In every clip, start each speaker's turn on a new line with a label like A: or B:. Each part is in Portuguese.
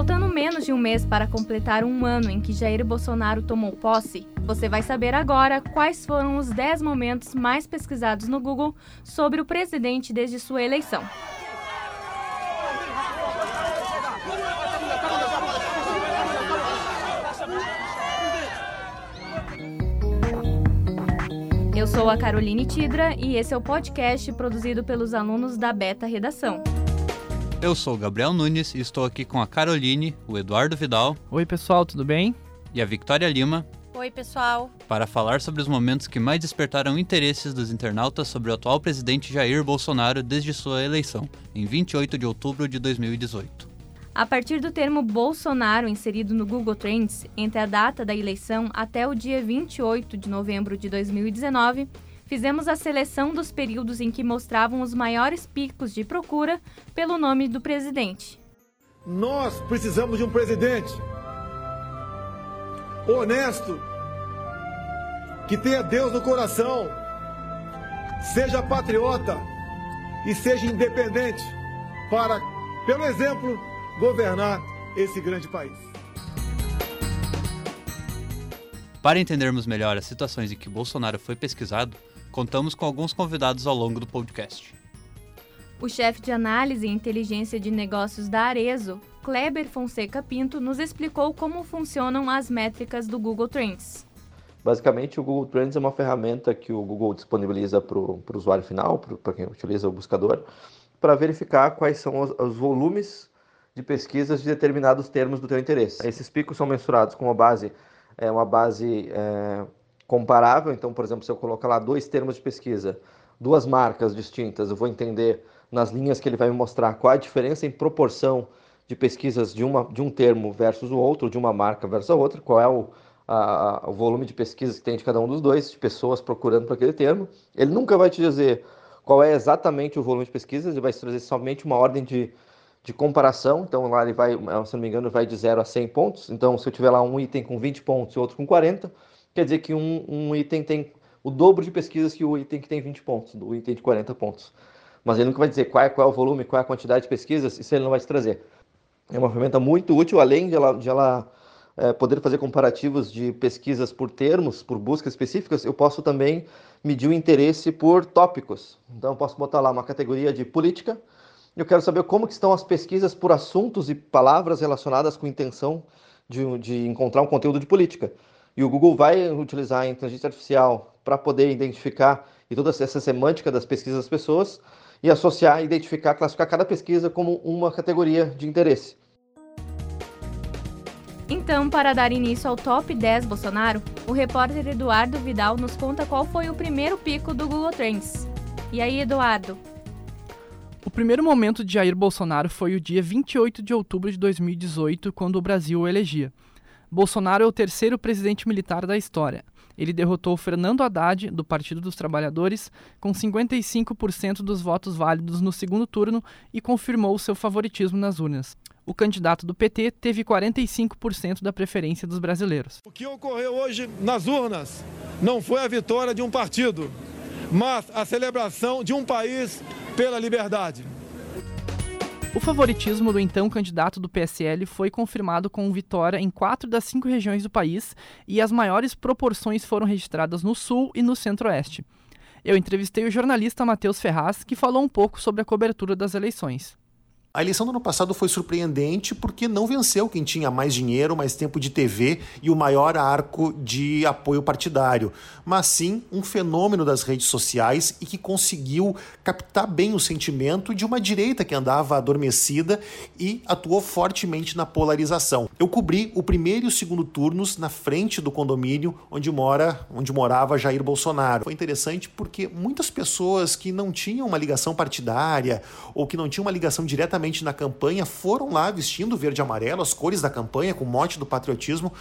A: Faltando menos de um mês para completar um ano em que Jair Bolsonaro tomou posse, você vai saber agora quais foram os 10 momentos mais pesquisados no Google sobre o presidente desde sua eleição. Eu sou a Caroline Tidra e esse é o podcast produzido pelos alunos da Beta Redação.
B: Eu sou o Gabriel Nunes e estou aqui com a Caroline, o Eduardo Vidal.
C: Oi, pessoal, tudo bem?
B: E a Victoria Lima.
D: Oi, pessoal.
B: Para falar sobre os momentos que mais despertaram interesses dos internautas sobre o atual presidente Jair Bolsonaro desde sua eleição, em 28 de outubro de 2018.
A: A partir do termo Bolsonaro inserido no Google Trends, entre a data da eleição até o dia 28 de novembro de 2019, fizemos a seleção dos períodos em que mostravam os maiores picos de procura pelo nome do presidente.
E: Nós precisamos de um presidente honesto, que tenha Deus no coração, seja patriota e seja independente para, pelo exemplo, governar esse grande país.
B: Para entendermos melhor as situações em que Bolsonaro foi pesquisado, contamos com alguns convidados ao longo do podcast.
A: O chefe de análise e inteligência de negócios da Arezo, Kleber Fonseca Pinto, nos explicou como funcionam as métricas do Google Trends.
F: Basicamente, o Google Trends é uma ferramenta que o Google disponibiliza para o usuário final, para quem utiliza o buscador, para verificar quais são os, os, volumes de pesquisas de determinados termos do teu interesse. Esses picos são mensurados com uma base, é, uma base é, comparável. Então, por exemplo, se eu colocar lá dois termos de pesquisa, duas marcas distintas, eu vou entender nas linhas que ele vai me mostrar qual a diferença em proporção de pesquisas de, uma, de um termo versus o outro, de uma marca versus a outra, qual é o, a, o volume de pesquisas que tem de cada um dos dois, de pessoas procurando por aquele termo. Ele nunca vai te dizer qual é exatamente o volume de pesquisas, ele vai te trazer somente uma ordem de, de comparação. Então lá ele vai, se não me engano, vai de 0 a 100 pontos. Então se eu tiver lá um item com 20 pontos e outro com 40, quer dizer que um, um item tem o dobro de pesquisas que o item que tem 20 pontos, o item de 40 pontos. Mas ele nunca vai dizer qual é, qual é o volume, qual é a quantidade de pesquisas, isso ele não vai te trazer. É uma ferramenta muito útil, além de ela, de ela é, poder fazer comparativos de pesquisas por termos, por buscas específicas, eu posso também medir o interesse por tópicos. Então, eu posso botar lá uma categoria de política, eu quero saber como que estão as pesquisas por assuntos e palavras relacionadas com intenção de, de encontrar um conteúdo de política. E o Google vai utilizar a inteligência artificial para poder identificar e toda essa semântica das pesquisas das pessoas e associar, identificar, classificar cada pesquisa como uma categoria de interesse.
A: Então, para dar início ao Top 10 Bolsonaro, o repórter Eduardo Vidal nos conta qual foi o primeiro pico do Google Trends. E aí, Eduardo?
C: O primeiro momento de Jair Bolsonaro foi o dia 28 de outubro de 2018, quando o Brasil o elegia. Bolsonaro é o terceiro presidente militar da história. Ele derrotou Fernando Haddad, do Partido dos Trabalhadores, com 55% dos votos válidos no segundo turno e confirmou seu favoritismo nas urnas. O candidato do PT teve 45% da preferência dos brasileiros.
E: O que ocorreu hoje nas urnas não foi a vitória de um partido, mas a celebração de um país pela liberdade.
C: O favoritismo do então candidato do PSL foi confirmado com vitória em quatro das cinco regiões do país e as maiores proporções foram registradas no Sul e no Centro-Oeste. Eu entrevistei o jornalista Matheus Ferraz, que falou um pouco sobre a cobertura das eleições.
G: A eleição do ano passado foi surpreendente porque não venceu quem tinha mais dinheiro, mais tempo de TV e o maior arco de apoio partidário, mas sim um fenômeno das redes sociais e que conseguiu captar bem o sentimento de uma direita que andava adormecida e atuou fortemente na polarização. Eu cobri o primeiro e o segundo turnos na frente do condomínio onde mora, onde morava Jair Bolsonaro. Foi interessante porque muitas pessoas que não tinham uma ligação partidária ou que não tinham uma ligação direta na campanha foram lá vestindo verde e amarelo, as cores da campanha, com mote do patriotismo,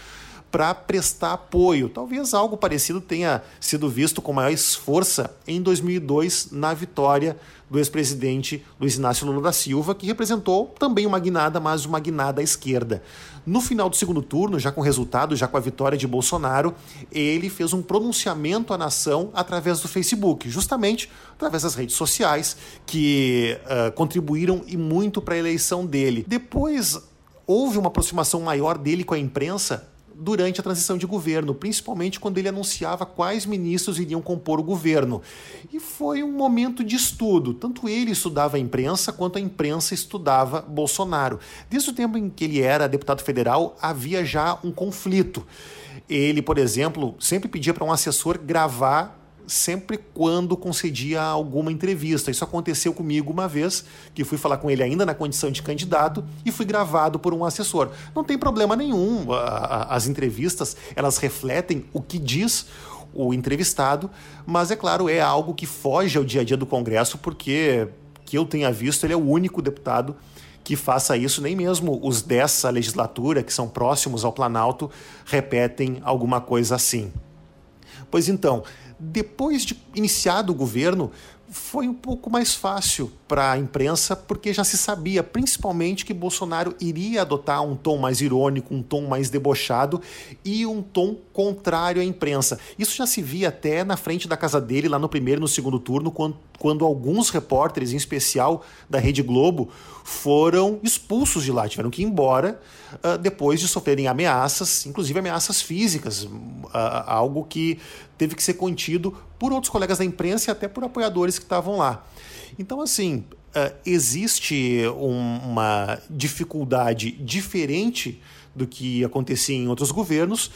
G: para prestar apoio. Talvez algo parecido tenha sido visto com mais força em 2002 na vitória do ex-presidente Luiz Inácio Lula da Silva, que representou também uma guinada, mas uma guinada à esquerda. No final do segundo turno, já com resultado, já com a vitória de Bolsonaro, ele fez um pronunciamento à nação através do Facebook, justamente através das redes sociais, que uh, contribuíram e muito para a eleição dele. Depois houve uma aproximação maior dele com a imprensa durante a transição de governo, principalmente quando ele anunciava quais ministros iriam compor o governo. E foi um momento de estudo. Tanto ele estudava a imprensa quanto a imprensa estudava Bolsonaro. Desde o tempo em que ele era deputado federal, havia já um conflito. Ele, por exemplo, sempre pedia para um assessor gravar sempre quando concedia alguma entrevista. Isso aconteceu comigo uma vez, que fui falar com ele ainda na condição de candidato e fui gravado por um assessor. Não tem problema nenhum. As entrevistas, elas refletem o que diz o entrevistado, mas é claro, é algo que foge ao dia a dia do Congresso, porque que eu tenha visto, ele é o único deputado que faça isso, nem mesmo os dessa legislatura, que são próximos ao Planalto, repetem alguma coisa assim. Pois então, depois de iniciado o governo, foi um pouco mais fácil para a imprensa, porque já se sabia, principalmente, que Bolsonaro iria adotar um tom mais irônico, um tom mais debochado e um tom contrário à imprensa. Isso já se via até na frente da casa dele, lá no primeiro e no segundo turno, quando, quando alguns repórteres, em especial da Rede Globo, foram expulsos de lá, tiveram que ir embora uh, depois de sofrerem ameaças, inclusive ameaças físicas, uh, algo que teve que ser contido por outros colegas da imprensa e até por apoiadores que estavam lá. Então, assim, uh, existe um, uma dificuldade diferente do que acontecia em outros governos,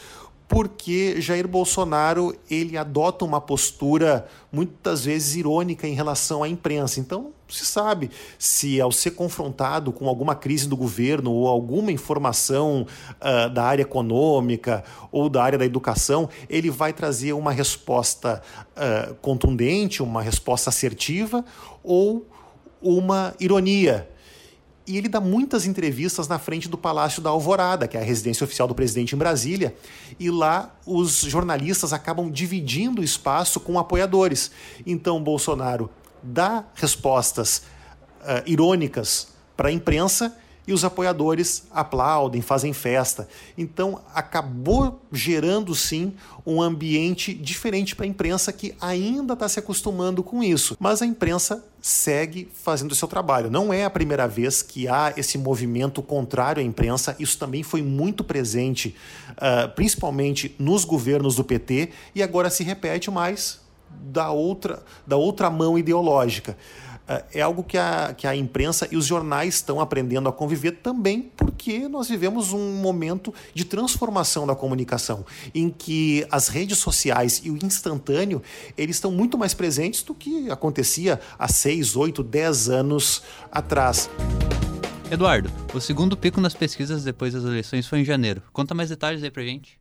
G: porque Jair Bolsonaro ele adota uma postura muitas vezes irônica em relação à imprensa. Então, se sabe se ao ser confrontado com alguma crise do governo ou alguma informação uh, da área econômica ou da área da educação, ele vai trazer uma resposta uh, contundente, uma resposta assertiva ou uma ironia e ele dá muitas entrevistas na frente do Palácio da Alvorada, que é a residência oficial do presidente em Brasília, e lá os jornalistas acabam dividindo o espaço com apoiadores. Então Bolsonaro dá respostas uh, irônicas para a imprensa e os apoiadores aplaudem, fazem festa. Então acabou gerando sim um ambiente diferente para a imprensa que ainda está se acostumando com isso. Mas a imprensa segue fazendo o seu trabalho. Não é a primeira vez que há esse movimento contrário à imprensa. Isso também foi muito presente, uh, principalmente nos governos do PT, e agora se repete mais da outra, da outra mão ideológica. É, é algo que a, que a imprensa e os jornais estão aprendendo a conviver também porque nós vivemos um momento de transformação da comunicação, em que as redes sociais e o instantâneo eles estão muito mais presentes do que acontecia há 6, 8, 10 anos atrás.
B: Eduardo, o segundo pico nas pesquisas depois das eleições foi em janeiro. Conta mais detalhes aí pra gente.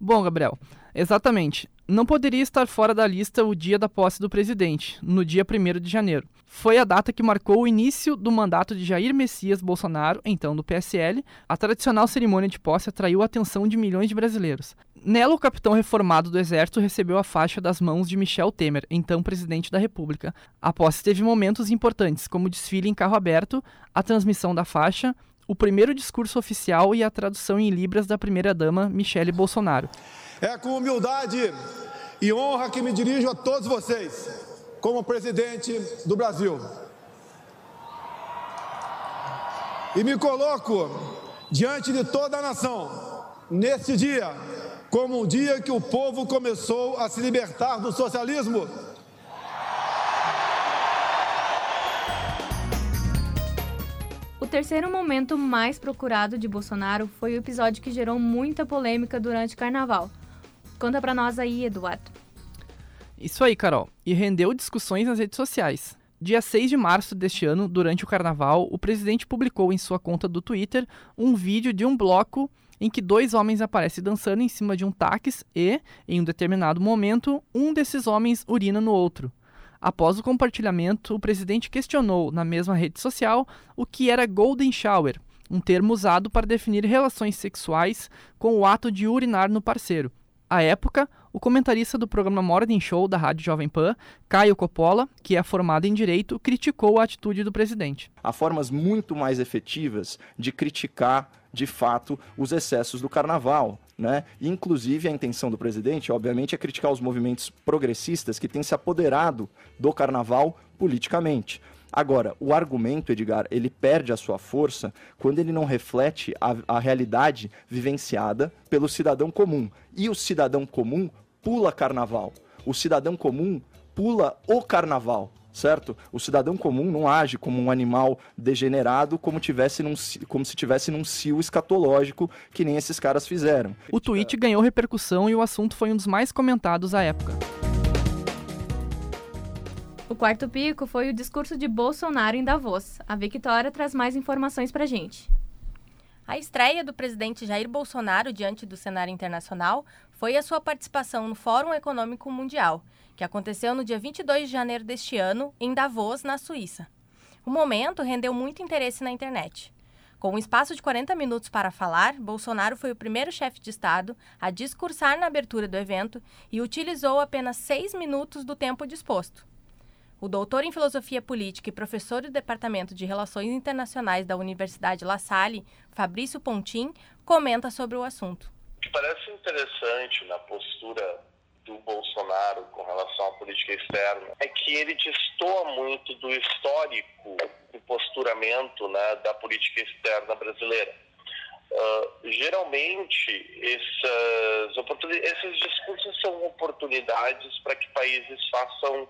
C: Bom, Gabriel, exatamente. Não poderia estar fora da lista o dia da posse do presidente, no dia 1 de janeiro. Foi a data que marcou o início do mandato de Jair Messias Bolsonaro, então do PSL. A tradicional cerimônia de posse atraiu a atenção de milhões de brasileiros. Nela, o capitão reformado do Exército recebeu a faixa das mãos de Michel Temer, então presidente da República. A posse teve momentos importantes, como o desfile em carro aberto, a transmissão da faixa, o primeiro discurso oficial e a tradução em libras da primeira-dama Michele Bolsonaro.
E: É com humildade e honra que me dirijo a todos vocês, como presidente do Brasil. E me coloco diante de toda a nação, neste dia, como um dia que o povo começou a se libertar do socialismo.
A: O terceiro momento mais procurado de Bolsonaro foi o episódio que gerou muita polêmica durante o carnaval Conta para nós aí, Eduardo.
C: Isso aí, Carol. E rendeu discussões nas redes sociais. Dia 6 de março deste ano, durante o carnaval, o presidente publicou em sua conta do Twitter um vídeo de um bloco em que dois homens aparecem dançando em cima de um táxi e, em um determinado momento, um desses homens urina no outro. Após o compartilhamento, o presidente questionou na mesma rede social o que era Golden Shower, um termo usado para definir relações sexuais com o ato de urinar no parceiro. À época, o comentarista do programa Morning Show da Rádio Jovem Pan, Caio Coppola, que é formado em Direito, criticou a atitude do presidente.
D: Há formas muito mais efetivas de criticar, de fato, os excessos do carnaval. Né? Inclusive, a intenção do presidente, obviamente, é criticar os movimentos progressistas que têm se apoderado do carnaval politicamente. Agora, o argumento, Edgar, ele perde a sua força quando ele não reflete a, a realidade vivenciada pelo cidadão comum. E o cidadão comum pula carnaval. O cidadão comum pula o carnaval certo? O cidadão comum não age como um animal degenerado como, tivesse num, como se tivesse num cio escatológico que nem esses caras fizeram.
C: O tweet ganhou repercussão e o assunto foi um dos mais comentados à época.
A: O quarto pico foi o discurso de Bolsonaro em Davos. A Victoria traz mais informações pra gente.
H: A estreia do presidente Jair Bolsonaro diante do cenário internacional foi a sua participação no Fórum Econômico Mundial, que aconteceu no dia 22 de janeiro deste ano, em Davos, na Suíça. O momento rendeu muito interesse na internet. Com um espaço de 40 minutos para falar, Bolsonaro foi o primeiro chefe de Estado a discursar na abertura do evento e utilizou apenas seis minutos do tempo disposto. O doutor em Filosofia Política e professor do Departamento de Relações Internacionais da Universidade La Salle, Fabrício Pontin, comenta sobre o assunto.
I: O que parece interessante na postura do Bolsonaro com relação à política externa é que ele destoa muito do histórico do posturamento né, da política externa brasileira. Uh, geralmente, essas, esses discursos são oportunidades para que países façam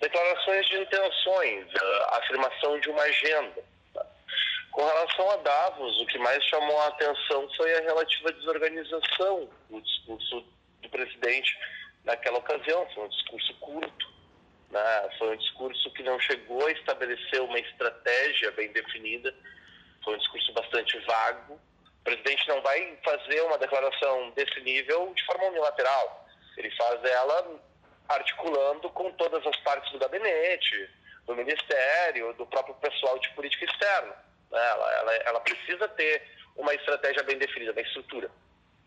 I: declarações de intenções, afirmação de uma agenda. Com relação a Davos, o que mais chamou a atenção foi a relativa desorganização do discurso do presidente naquela ocasião. Foi um discurso curto, né? foi um discurso que não chegou a estabelecer uma estratégia bem definida, foi um discurso bastante vago. O presidente não vai fazer uma declaração desse nível de forma unilateral. Ele faz ela articulando com todas as partes do gabinete, do ministério, do próprio pessoal de política externa. Né? Ela, ela, ela precisa ter uma estratégia bem definida, uma estrutura.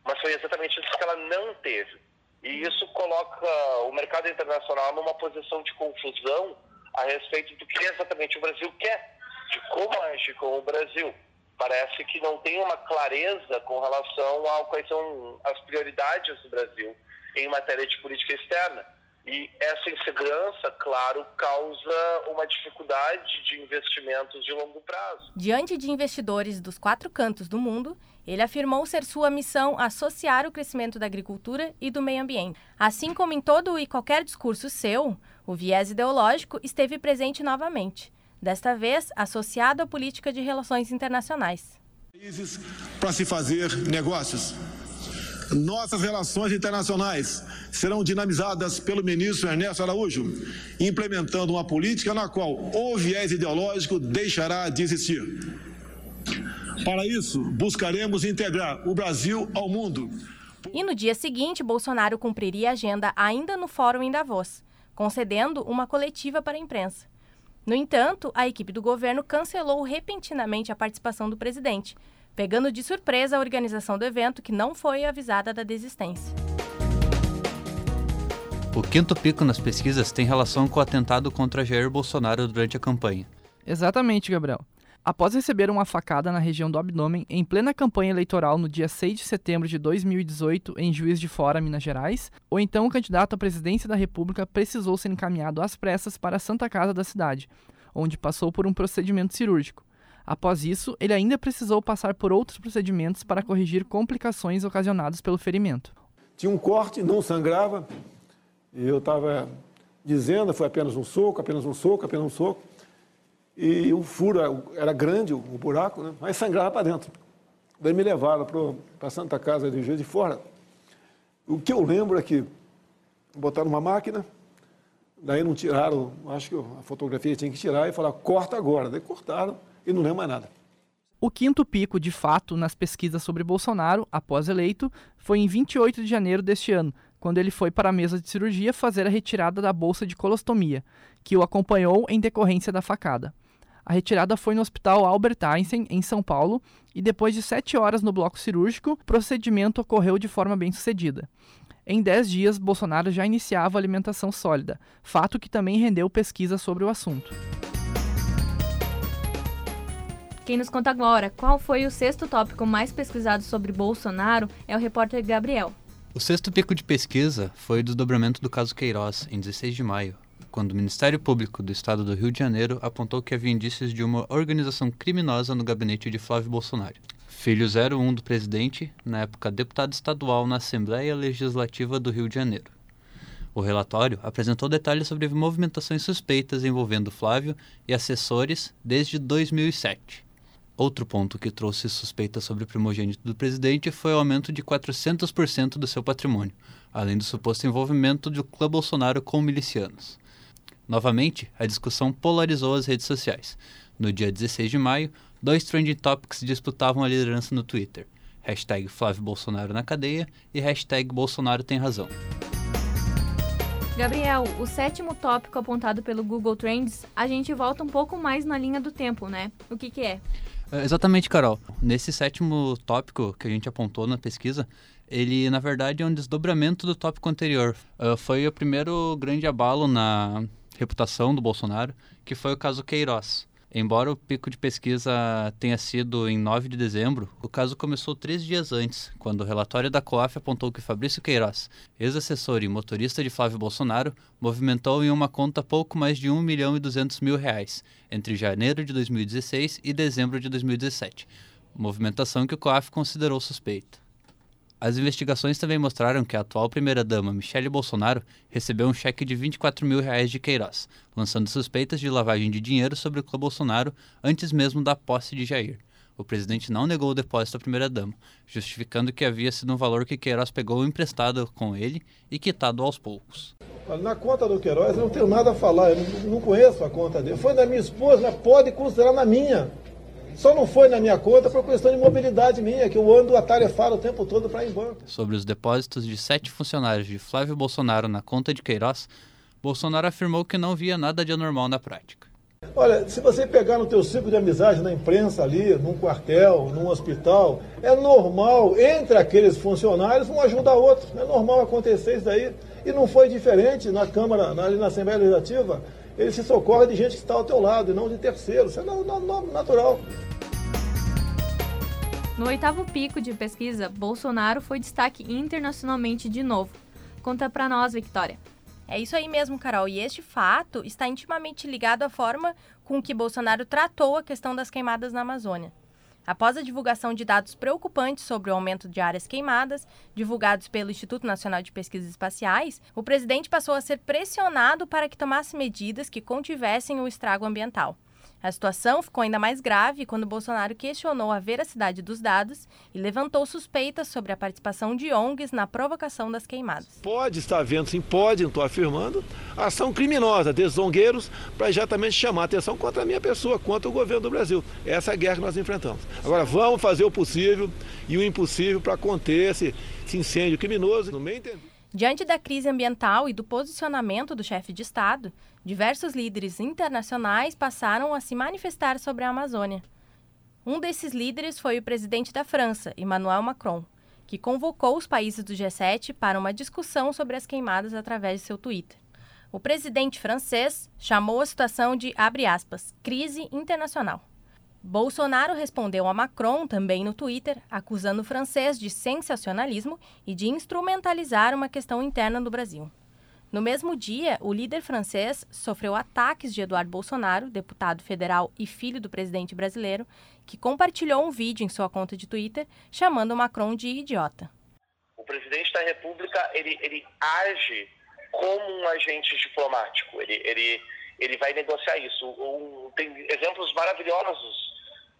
I: Mas foi exatamente isso que ela não teve. E isso coloca o mercado internacional numa posição de confusão a respeito do que exatamente o Brasil quer, de como agir com o Brasil. Parece que não tem uma clareza com relação a quais são as prioridades do Brasil em matéria de política externa. E essa insegurança, claro, causa uma dificuldade de investimentos de longo prazo.
H: Diante de investidores dos quatro cantos do mundo, ele afirmou ser sua missão associar o crescimento da agricultura e do meio ambiente. Assim como em todo e qualquer discurso seu, o viés ideológico esteve presente novamente, desta vez associado à política de relações internacionais.
E: Para se fazer negócios nossas relações internacionais serão dinamizadas pelo ministro Ernesto Araújo, implementando uma política na qual o viés ideológico deixará de existir. Para isso, buscaremos integrar o Brasil ao mundo.
H: E no dia seguinte, Bolsonaro cumpriria a agenda ainda no fórum em Davos, concedendo uma coletiva para a imprensa. No entanto, a equipe do governo cancelou repentinamente a participação do presidente, pegando de surpresa a organização do evento que não foi avisada da desistência.
B: O quinto pico nas pesquisas tem relação com o atentado contra Jair Bolsonaro durante a campanha.
C: Exatamente, Gabriel. Após receber uma facada na região do abdômen em plena campanha eleitoral no dia 6 de setembro de 2018 em Juiz de Fora, Minas Gerais, o então candidato à presidência da República precisou ser encaminhado às pressas para a Santa Casa da cidade, onde passou por um procedimento cirúrgico. Após isso, ele ainda precisou passar por outros procedimentos para corrigir complicações ocasionadas pelo ferimento.
E: Tinha um corte, não sangrava, e eu estava dizendo, foi apenas um soco, apenas um soco, apenas um soco, e o furo era grande, o buraco, né? mas sangrava para dentro. Daí me levaram para a Santa Casa de Juiz de Fora. O que eu lembro é que botaram uma máquina, daí não tiraram, acho que a fotografia tinha que tirar e falar, corta agora. Daí cortaram, e não lembro mais nada.
C: O quinto pico, de fato, nas pesquisas sobre Bolsonaro, após eleito, foi em 28 de janeiro deste ano, quando ele foi para a mesa de cirurgia fazer a retirada da bolsa de colostomia, que o acompanhou em decorrência da facada. A retirada foi no Hospital Albert Einstein, em São Paulo, e depois de sete horas no bloco cirúrgico, o procedimento ocorreu de forma bem sucedida. Em dez dias, Bolsonaro já iniciava alimentação sólida, fato que também rendeu pesquisa sobre o assunto.
A: Quem nos conta agora qual foi o sexto tópico mais pesquisado sobre Bolsonaro é o repórter Gabriel.
B: O sexto pico de pesquisa foi o desdobramento do caso Queiroz, em 16 de maio, quando o Ministério Público do Estado do Rio de Janeiro apontou que havia indícios de uma organização criminosa no gabinete de Flávio Bolsonaro. Filho 01 do presidente, na época deputado estadual na Assembleia Legislativa do Rio de Janeiro. O relatório apresentou detalhes sobre movimentações suspeitas envolvendo Flávio e assessores desde 2007. Outro ponto que trouxe suspeitas sobre o primogênito do presidente foi o aumento de 400% do seu patrimônio, além do suposto envolvimento do clã Bolsonaro com milicianos. Novamente, a discussão polarizou as redes sociais. No dia 16 de maio, dois trending topics disputavam a liderança no Twitter. Hashtag Flávio Bolsonaro na cadeia e hashtag Bolsonaro tem razão.
A: Gabriel, o sétimo tópico apontado pelo Google Trends, a gente volta um pouco mais na linha do tempo, né? O que, que é?
B: É exatamente, Carol. Nesse sétimo tópico que a gente apontou na pesquisa, ele na verdade é um desdobramento do tópico anterior. Uh, foi o primeiro grande abalo na reputação do Bolsonaro, que foi o caso Queiroz. Embora o pico de pesquisa tenha sido em 9 de dezembro, o caso começou três dias antes, quando o relatório da COAF apontou que Fabrício Queiroz, ex-assessor e motorista de Flávio Bolsonaro, movimentou em uma conta pouco mais de 1 milhão e 200 mil reais entre janeiro de 2016 e dezembro de 2017, movimentação que o COAF considerou suspeita. As investigações também mostraram que a atual primeira-dama, Michele Bolsonaro, recebeu um cheque de 24 mil reais de Queiroz, lançando suspeitas de lavagem de dinheiro sobre o clã Bolsonaro antes mesmo da posse de Jair. O presidente não negou o depósito à primeira-dama, justificando que havia sido um valor que Queiroz pegou emprestado com ele e quitado aos poucos.
E: Na conta do Queiroz eu não tenho nada a falar, eu não conheço a conta dele. Foi da minha esposa, mas pode considerar na minha. Só não foi na minha conta por questão de mobilidade minha, que eu ando atarefado o tempo todo para ir em banco.
B: Sobre os depósitos de sete funcionários de Flávio Bolsonaro na conta de Queiroz, Bolsonaro afirmou que não via nada de anormal na prática.
E: Olha, se você pegar no teu ciclo de amizade na imprensa ali, num quartel, num hospital, é normal, entre aqueles funcionários, um ajudar o outro. É normal acontecer isso daí. E não foi diferente na Câmara, na, na Assembleia Legislativa. Ele se socorre de gente que está ao teu lado e não de terceiros. Isso é natural.
A: No oitavo pico de pesquisa, Bolsonaro foi destaque internacionalmente de novo. Conta para nós, Victoria.
H: É isso aí mesmo, Carol. E este fato está intimamente ligado à forma com que Bolsonaro tratou a questão das queimadas na Amazônia. Após a divulgação de dados preocupantes sobre o aumento de áreas queimadas, divulgados pelo Instituto Nacional de Pesquisas Espaciais, o presidente passou a ser pressionado para que tomasse medidas que contivessem o estrago ambiental. A situação ficou ainda mais grave quando Bolsonaro questionou a veracidade dos dados e levantou suspeitas sobre a participação de ONGs na provocação das queimadas.
E: Pode estar havendo, sim, pode, estou afirmando, ação criminosa desses zongueiros para exatamente chamar a atenção contra a minha pessoa, contra o governo do Brasil. Essa é a guerra que nós enfrentamos. Agora, vamos fazer o possível e o impossível para conter esse, esse incêndio criminoso. No meu.
H: Diante da crise ambiental e do posicionamento do chefe de Estado, diversos líderes internacionais passaram a se manifestar sobre a Amazônia. Um desses líderes foi o presidente da França, Emmanuel Macron, que convocou os países do G7 para uma discussão sobre as queimadas através de seu Twitter. O presidente francês chamou a situação de, aspas, crise internacional. Bolsonaro respondeu a Macron também no Twitter, acusando o francês de sensacionalismo e de instrumentalizar uma questão interna do Brasil. No mesmo dia, o líder francês sofreu ataques de Eduardo Bolsonaro, deputado federal e filho do presidente brasileiro, que compartilhou um vídeo em sua conta de Twitter chamando Macron de idiota.
I: O presidente da República ele, ele age como um agente diplomático. Ele, ele, ele vai negociar isso. Um, tem exemplos maravilhosos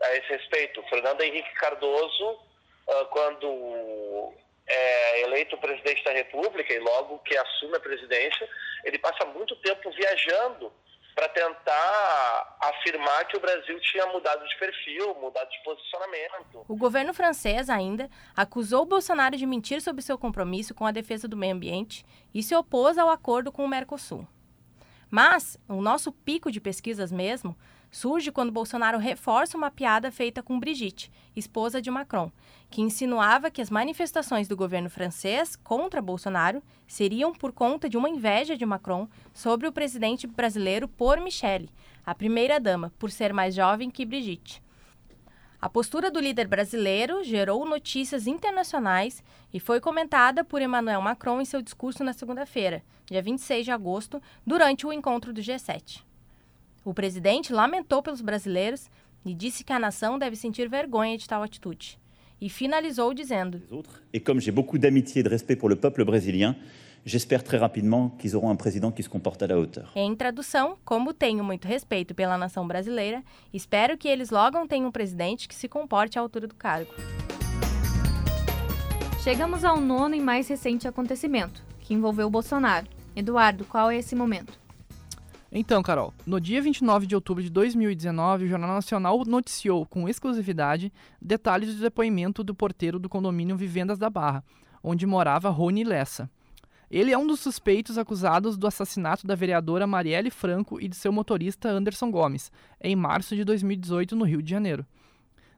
I: a esse respeito. Fernando Henrique Cardoso, ah, quando é eleito presidente da República e logo que assume a presidência, ele passa muito tempo viajando para tentar afirmar que o Brasil tinha mudado de perfil, mudado de posicionamento.
H: O governo francês ainda acusou Bolsonaro de mentir sobre seu compromisso com a defesa do meio ambiente e se opôs ao acordo com o Mercosul. Mas o nosso pico de pesquisas mesmo surge quando Bolsonaro reforça uma piada feita com Brigitte, esposa de Macron, que insinuava que as manifestações do governo francês contra Bolsonaro seriam por conta de uma inveja de Macron sobre o presidente brasileiro por Michele, a primeira-dama, por ser mais jovem que Brigitte. A postura do líder brasileiro gerou notícias internacionais e foi comentada por Emmanuel Macron em seu discurso na segunda-feira, dia 26 de agosto, durante o encontro do G7. O presidente lamentou pelos brasileiros e disse que a nação deve sentir vergonha de tal atitude. E finalizou dizendo:
J: E como j'ai beaucoup d'amitié e de respect pour le peuple brésilien, J'espère très rapidement qu'ils auront un président qui se comporte à la hauteur.
H: Em tradução, como tenho muito respeito pela nação brasileira, espero que eles logo tenham um presidente que se comporte à altura do cargo.
A: Chegamos ao nono e mais recente acontecimento, que envolveu Bolsonaro. Eduardo, qual é esse momento?
C: Então, Carol, no dia 29 de outubro de 2019, o Jornal Nacional noticiou com exclusividade detalhes do depoimento do porteiro do condomínio Vivendas da Barra, onde morava Rony Lessa. Ele é um dos suspeitos acusados do assassinato da vereadora Marielle Franco e de seu motorista Anderson Gomes, em março de 2018, no Rio de Janeiro.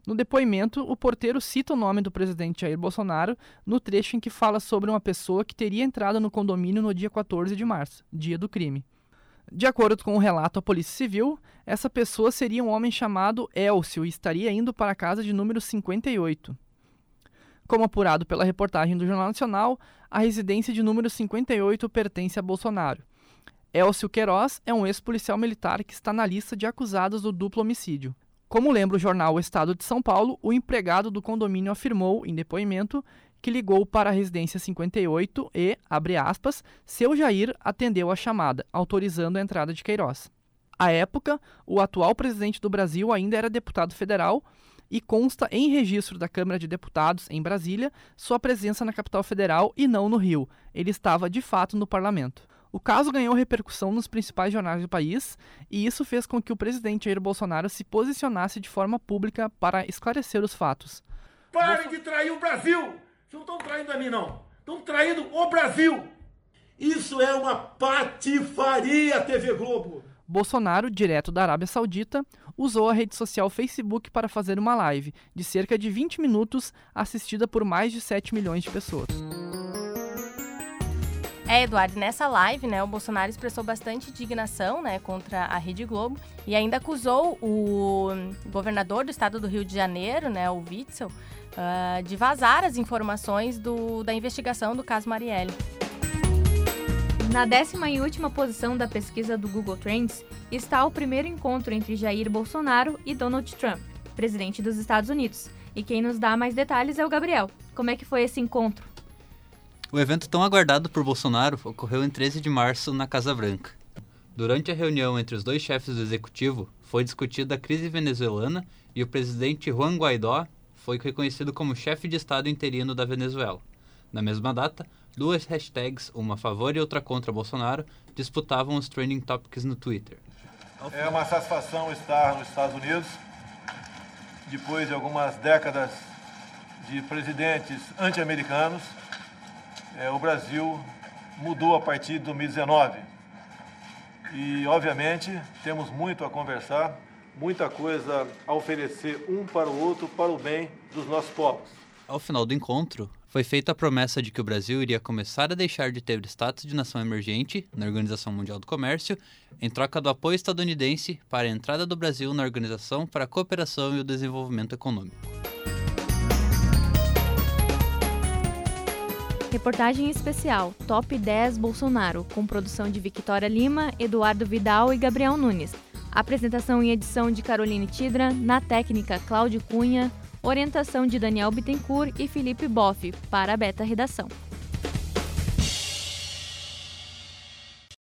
C: No depoimento, o porteiro cita o nome do presidente Jair Bolsonaro no trecho em que fala sobre uma pessoa que teria entrado no condomínio no dia 14 de março, dia do crime. De acordo com o um relato à Polícia Civil, essa pessoa seria um homem chamado Elcio e estaria indo para a casa de número 58. Como apurado pela reportagem do Jornal Nacional, a residência de número 58 pertence a Bolsonaro. Elcio Queiroz é um ex-policial militar que está na lista de acusados do duplo homicídio. Como lembra o jornal O Estado de São Paulo, o empregado do condomínio afirmou, em depoimento, que ligou para a residência 58 e, abre aspas, seu Jair atendeu a chamada, autorizando a entrada de Queiroz. À época, o atual presidente do Brasil ainda era deputado federal e consta em registro da Câmara de Deputados em Brasília sua presença na capital federal e não no Rio. Ele estava de fato no parlamento. O caso ganhou repercussão nos principais jornais do país e isso fez com que o presidente Jair Bolsonaro se posicionasse de forma pública para esclarecer os fatos.
K: Parem de trair o Brasil! Vocês não estão traindo a mim, não. Estão traindo o Brasil! Isso é uma patifaria, TV Globo!
C: Bolsonaro, direto da Arábia Saudita, usou a rede social Facebook para fazer uma live de cerca de 20 minutos assistida por mais de 7 milhões de pessoas.
H: É, Eduardo, nessa live, né, o Bolsonaro expressou bastante indignação, né, contra a Rede Globo e ainda acusou o governador do estado do Rio de Janeiro, né, o Witzel, uh, de vazar as informações do, da investigação do caso Marielle.
A: Na décima e última posição da pesquisa do Google Trends está o primeiro encontro entre Jair Bolsonaro e Donald Trump, presidente dos Estados Unidos. E quem nos dá mais detalhes é o Gabriel. Como é que foi esse encontro?
B: O evento tão aguardado por Bolsonaro ocorreu em 13 de março na Casa Branca. Durante a reunião entre os dois chefes do executivo, foi discutida a crise venezuelana e o presidente Juan Guaidó foi reconhecido como chefe de Estado interino da Venezuela. Na mesma data, duas hashtags, uma a favor e outra contra Bolsonaro, disputavam os trending topics no Twitter.
L: É uma satisfação estar nos Estados Unidos, depois de algumas décadas de presidentes anti-americanos. É, o Brasil mudou a partir de 2019. E, obviamente, temos muito a conversar, muita coisa a oferecer um para o outro, para o bem dos nossos povos.
B: Ao final do encontro, foi feita a promessa de que o Brasil iria começar a deixar de ter o status de nação emergente na Organização Mundial do Comércio, em troca do apoio estadunidense para a entrada do Brasil na Organização para a Cooperação e o Desenvolvimento Econômico.
A: Reportagem especial Top 10 Bolsonaro, com produção de Victoria Lima, Eduardo Vidal e Gabriel Nunes. Apresentação e edição de Caroline Tidra, na técnica Cláudio Cunha, Orientação de Daniel Bittencourt e Felipe Boff, para a Beta Redação.